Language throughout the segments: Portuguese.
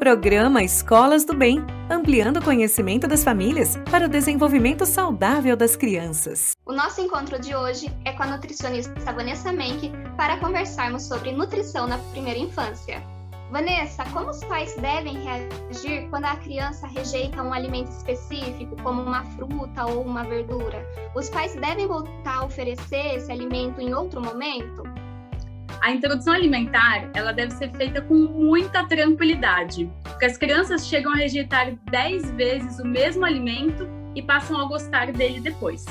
Programa Escolas do Bem, ampliando o conhecimento das famílias para o desenvolvimento saudável das crianças. O nosso encontro de hoje é com a nutricionista Vanessa Menck para conversarmos sobre nutrição na primeira infância. Vanessa, como os pais devem reagir quando a criança rejeita um alimento específico, como uma fruta ou uma verdura? Os pais devem voltar a oferecer esse alimento em outro momento? A introdução alimentar, ela deve ser feita com muita tranquilidade, porque as crianças chegam a rejeitar 10 vezes o mesmo alimento e passam a gostar dele depois.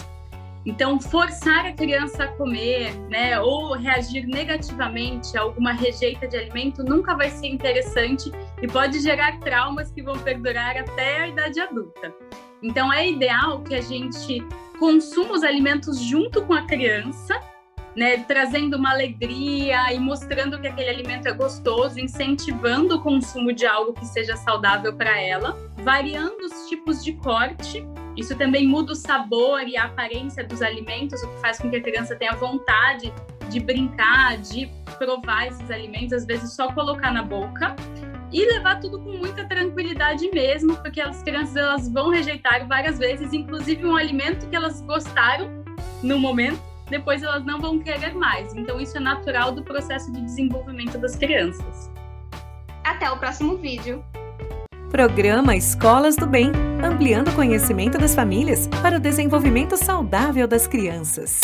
Então, forçar a criança a comer, né, ou reagir negativamente a alguma rejeita de alimento nunca vai ser interessante e pode gerar traumas que vão perdurar até a idade adulta. Então, é ideal que a gente consuma os alimentos junto com a criança né, trazendo uma alegria e mostrando que aquele alimento é gostoso, incentivando o consumo de algo que seja saudável para ela, variando os tipos de corte. Isso também muda o sabor e a aparência dos alimentos, o que faz com que a criança tenha vontade de brincar, de provar esses alimentos, às vezes só colocar na boca e levar tudo com muita tranquilidade mesmo, porque as crianças elas vão rejeitar várias vezes, inclusive um alimento que elas gostaram no momento depois elas não vão querer mais. Então, isso é natural do processo de desenvolvimento das crianças. Até o próximo vídeo. Programa Escolas do Bem ampliando o conhecimento das famílias para o desenvolvimento saudável das crianças.